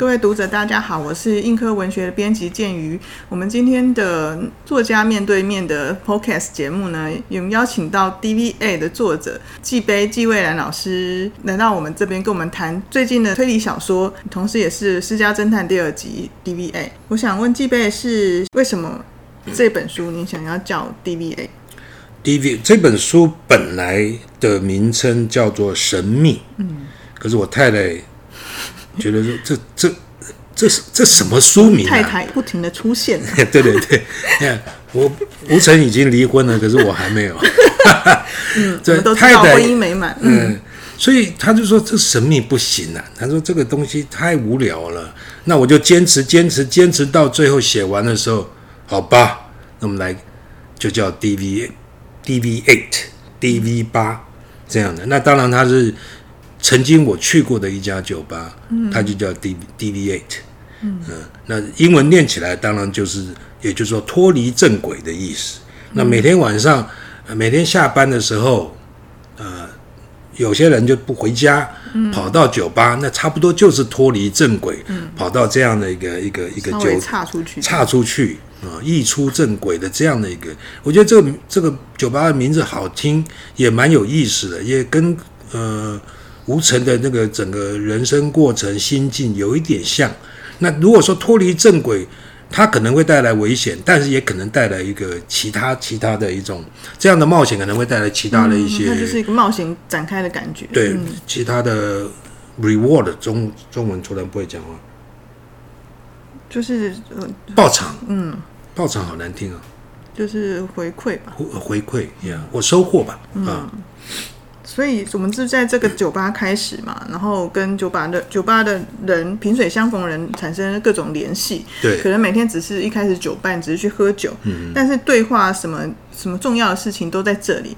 各位读者，大家好，我是映科文学的编辑建瑜。我们今天的作家面对面的 Podcast 节目呢，有邀请到 DVA 的作者纪杯纪蔚然老师来到我们这边，跟我们谈最近的推理小说，同时也是《私家侦探》第二集 DVA。我想问纪杯是为什么这本书你想要叫 DVA？DV 这本书本来的名称叫做《神秘》，嗯，可是我太太。觉得说这这这是这什么书名？太太不停的出现。对 对对，我吴晨已经离婚了，可是我还没有。嗯，这太太婚姻美满。嗯，所以他就说这神秘不行啊。他说这个东西太无聊了。那我就坚持坚持坚持到最后写完的时候，好吧，那我们来就叫 D V D V eight D V 八这样的。那当然他是。曾经我去过的一家酒吧，它就叫 D D V Eight，嗯，那英文念起来当然就是，也就是说脱离正轨的意思。那每天晚上，每天下班的时候，呃，有些人就不回家，跑到酒吧，那差不多就是脱离正轨，跑到这样的一个一个一个酒岔出去，岔出去啊，溢出正轨的这样的一个，我觉得这个这个酒吧的名字好听，也蛮有意思的，也跟呃。吴成的那个整个人生过程心境有一点像。那如果说脱离正轨，它可能会带来危险，但是也可能带来一个其他其他的一种这样的冒险，可能会带来其他的一些。那就是一个冒险展开的感觉。对，其他的 reward 中中文突然不会讲话，就是报偿。嗯，报偿好难听啊。就是回馈吧。回馈呀，我收获吧。啊。所以，我们是在这个酒吧开始嘛，然后跟酒吧的酒吧的人萍水相逢人产生各种联系。对，可能每天只是一开始酒伴，只是去喝酒，嗯，但是对话什么什么重要的事情都在这里。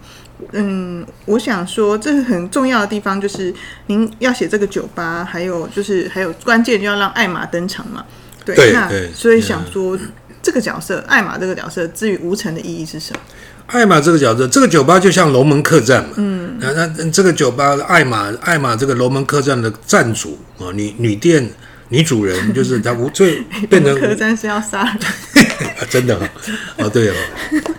嗯，我想说，这是很重要的地方，就是您要写这个酒吧，还有就是还有关键就要让艾玛登场嘛。对，那所以想说，这个角色艾玛这个角色，至于无尘的意义是什么？艾玛这个角色，这个酒吧就像龙门客栈嘛。嗯，那那这个酒吧，艾玛艾玛这个龙门客栈的站主啊，女女店女主人，就是她无罪变成客栈是要杀人，真的哈？哦，对哦，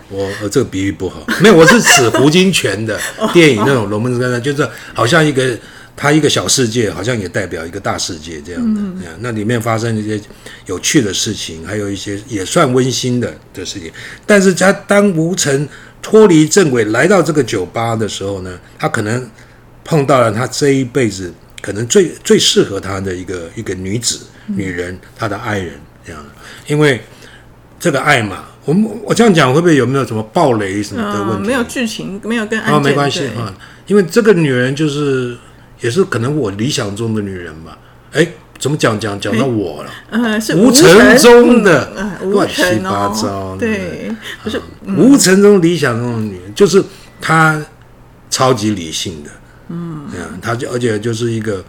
我我这个比喻不好，没有，我是指胡金铨的电影那种龙门客栈，就是好像一个。它一个小世界，好像也代表一个大世界这样的。那里面发生一些有趣的事情，还有一些也算温馨的的事情。但是他当吴成脱离正轨来到这个酒吧的时候呢，他可能碰到了他这一辈子可能最最适合他的一个一个女子、女人，他的爱人这样的。因为这个爱嘛，我们我这样讲会不会有没有什么暴雷什么的问题？没有剧情，没有跟哦，没关系啊，因为这个女人就是。也是可能我理想中的女人吧，哎，怎么讲讲讲到我了？嗯，是吴承中的乱七八糟，对，不是吴承中理想中的女人，就是她超级理性的，嗯，她就而且就是一个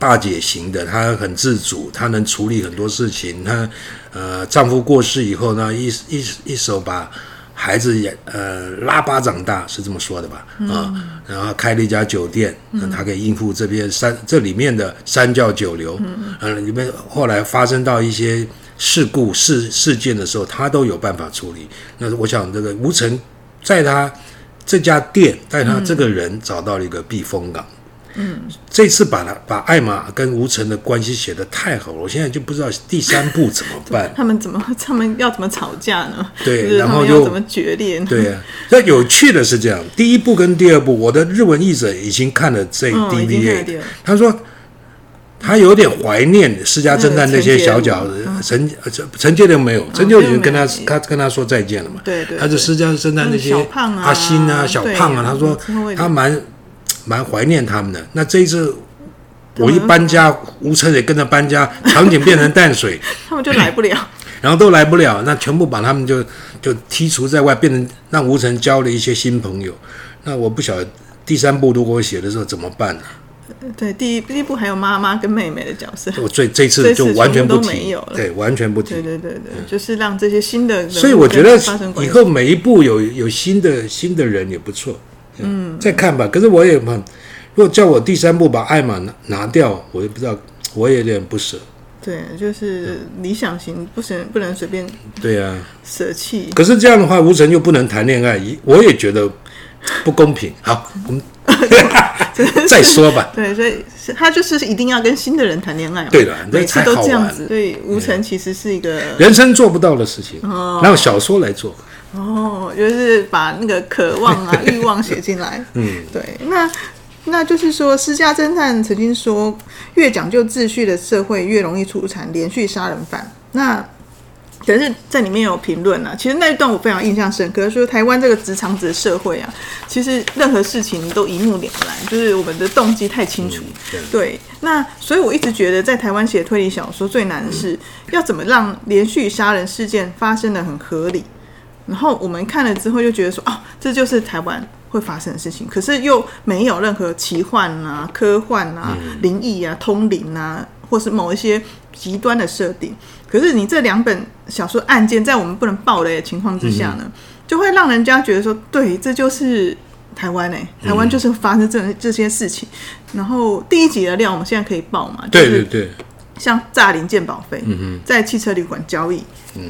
大姐型的，她很自主，她能处理很多事情，她呃，丈夫过世以后呢，一一一手把。孩子也呃拉巴长大是这么说的吧啊，然后开了一家酒店，他可以应付这边三这里面的三教九流，嗯，里面后来发生到一些事故事事件的时候，他都有办法处理。那我想这个吴成在他这家店，在他这个人找到了一个避风港。这次把他把艾玛跟吴成的关系写得太好了，我现在就不知道第三步怎么办。他们怎么他们要怎么吵架呢？对，然后又怎么决裂？对啊，那有趣的是这样，第一部跟第二部，我的日文译者已经看了这 DVD，他说他有点怀念《私家侦探》那些小角子，陈陈陈建良没有，陈建林跟他他跟他说再见了嘛？对对，他是《私家侦探》那些阿星啊、小胖啊，他说他蛮。蛮怀念他们的。那这一次我一搬家，吴成也跟着搬家，场景变成淡水，他们就来不了，然后都来不了，那全部把他们就就剔除在外，变成让吴成交了一些新朋友。那我不晓得第三部如果我写的时候怎么办呢？对，第一第一部还有妈妈跟妹妹的角色，我最这次就完全不提，对，完全不提。对对对对，就是让这些新的，所以我觉得以后每一部有有新的新的人也不错。嗯，再看吧。可是我也很，如果叫我第三部把艾玛拿拿掉，我也不知道，我也有点不舍。对，就是理想型，不能不能随便对啊。舍弃。可是这样的话，吴承又不能谈恋爱，我也觉得不公平。好，我们 再说吧。对，所以是他就是一定要跟新的人谈恋爱。对了那每次都这样子。所以吴承其实是一个人生做不到的事情，让小说来做。哦，就是把那个渴望啊、欲望写进来。嗯，对，那那就是说，私家侦探曾经说，越讲究秩序的社会，越容易出产连续杀人犯。那可是在里面有评论啊，其实那一段我非常印象深刻，说台湾这个职场子的社会啊，其实任何事情都一目了然，就是我们的动机太清楚。对对，那所以我一直觉得，在台湾写推理小说最难的是要怎么让连续杀人事件发生的很合理。然后我们看了之后就觉得说，哦，这就是台湾会发生的事情，可是又没有任何奇幻啊、科幻啊、灵异啊、通灵啊，或是某一些极端的设定。可是你这两本小说案件，在我们不能爆雷的情况之下呢，就会让人家觉得说，对，这就是台湾诶、台湾就是发生这这些事情。然后第一集的料，我们现在可以爆嘛？就是对对对，像诈领鉴保费，在汽车旅馆交易，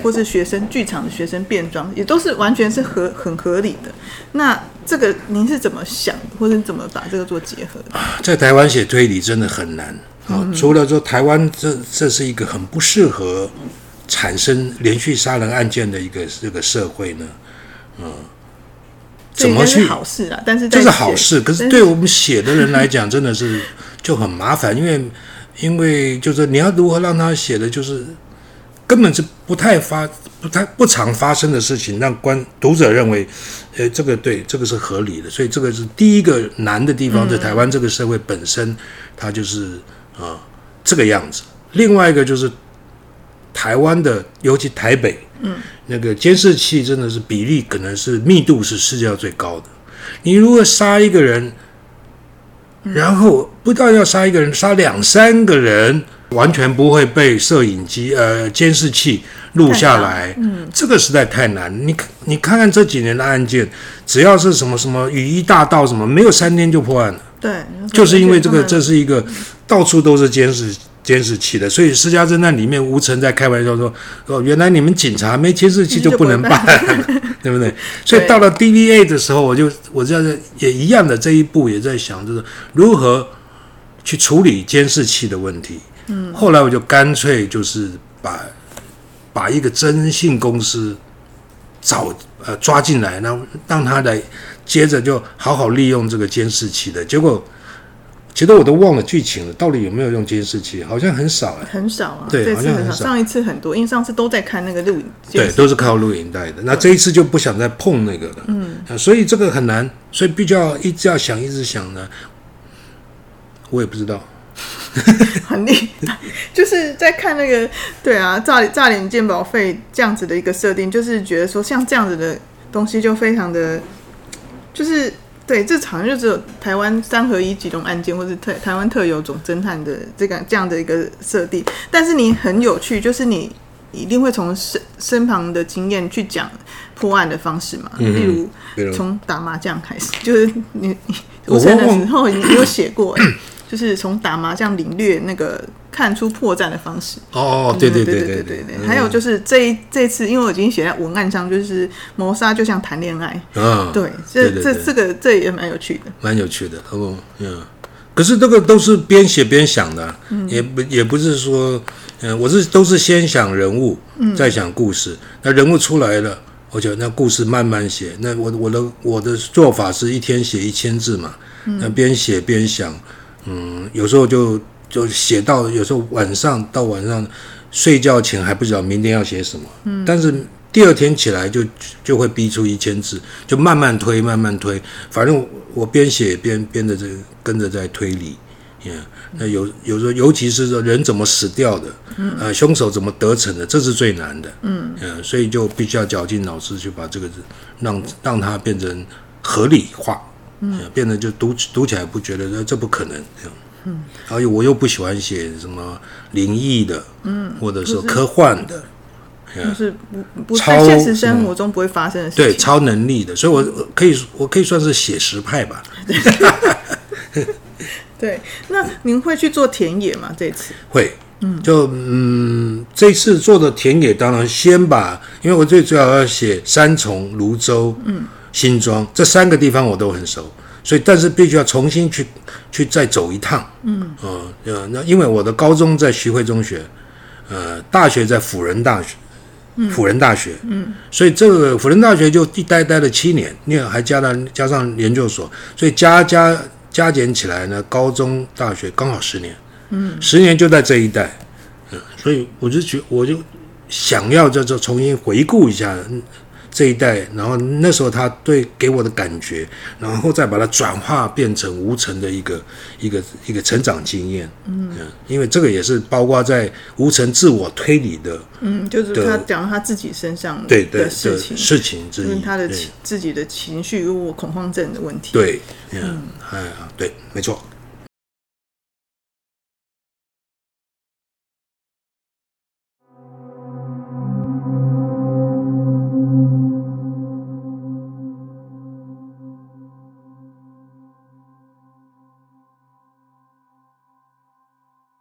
或是学生剧场的学生变装，也都是完全是合很合理的。那这个您是怎么想，或者怎么把这个做结合的？在台湾写推理真的很难啊、除了说台湾这这是一个很不适合产生连续杀人案件的一个这个社会呢，嗯，怎么去好事啊？但是在这是好事，可是但对我们写的人来讲，真的是就很麻烦，因为因为就是你要如何让他写的，就是根本是不太发、不太不常发生的事情，让观读者认为，呃，这个对，这个是合理的，所以这个是第一个难的地方，在台湾这个社会本身，它就是啊、这个样子。另外一个就是台湾的，尤其台北，嗯，那个监视器真的是比例可能是密度是世界上最高的。你如果杀一个人，然后不但要杀一个人，杀两三个人，完全不会被摄影机呃监视器录下来。嗯，这个实在太难。你看，你看看这几年的案件，只要是什么什么雨衣大盗什么，没有三天就破案了。对，就是因为这个，这是一个到处都是监视监视器的，所以私家侦探里面吴成在开玩笑说：“哦，原来你们警察没监视器就不能办，对不对？” 所以到了 DVA 的时候，我就我这样也一样的这一步也在想，就是如何去处理监视器的问题。嗯，后来我就干脆就是把把一个征信公司找呃抓进来，让让他来接着就好好利用这个监视器的结果。其实我都忘了剧情了，到底有没有用监视器？好像很少哎、很少啊，对好像很少上一次很多，因为上次都在看那个录影，对，都是靠录影带的。那这一次就不想再碰那个了，嗯、所以这个很难，所以必须要一直要想，一直想呢。我也不知道，很厉害，就是在看那个对啊，诈诈领鉴保费这样子的一个设定，就是觉得说像这样子的东西就非常的，就是对，这好像就只有台湾三合一几种案件，或是特台湾特有种侦探的这个这样的一个设定。但是你很有趣，就是你一定会从身身旁的经验去讲破案的方式嘛，嗯例如从打麻将开始，就是你你我无声的忘时候，你你有写过，就是从打麻将领略那个看出破绽的方式。哦，对对对对对对嗯还有就是这一这次，因为我已经写在文案上，就是谋杀就像谈恋爱，嗯，对，这这这个这也蛮有趣的。蛮有趣的哦，嗯。可是这个都是边写边想的，也不也不是说，嗯、我是都是先想人物，再想故事。那人物出来了，我就那故事慢慢写。那我我的我的做法是一天写一千字嘛，那边写边想，嗯，有时候就就写到有时候晚上到晚上睡觉前还不知道明天要写什么，嗯，但是第二天起来就就会逼出一千字，就慢慢推慢慢推，反正我边写边边着这个跟着在推理。Yeah, 那有有时候，尤其是说人怎么死掉的，呃，凶手怎么得逞的，这是最难的。嗯，呃，所以就必须要绞尽脑汁去把这个让让它变成合理化，嗯，变得就读读起来不觉得这这不可能。这样。嗯，而且我又不喜欢写什么灵异的，嗯，或者说科幻的，就是不不超在现实生活中不会发生的事情。对，超能力的，所以我我可以我可以算是写实派吧。对，那您会去做田野吗？这次？会，嗯，就嗯，这次做的田野当然先把，因为我最主要要写三重、泸州、嗯、新庄这三个地方我都很熟，所以但是必须要重新去去再走一趟，嗯，呃，那因为我的高中在徐汇中学，呃，大学在辅仁大学。辅仁大学，嗯，所以这个辅仁大学就一待待了七年，念还加了加上研究所，所以加加加减起来呢，高中大学刚好十年，嗯，十年就在这一带，嗯，所以我就觉我就想要在这重新回顾一下。这一代，然后那时候他对给我的感觉，然后再把它转化变成吴成的一个一个一个成长经验。嗯，因为这个也是包括在吴成自我推理的。嗯，就是他讲他自己身上对的事情，事情之一，他的自己的情绪如果恐慌症的问题。对，嗯，哎，对，没错。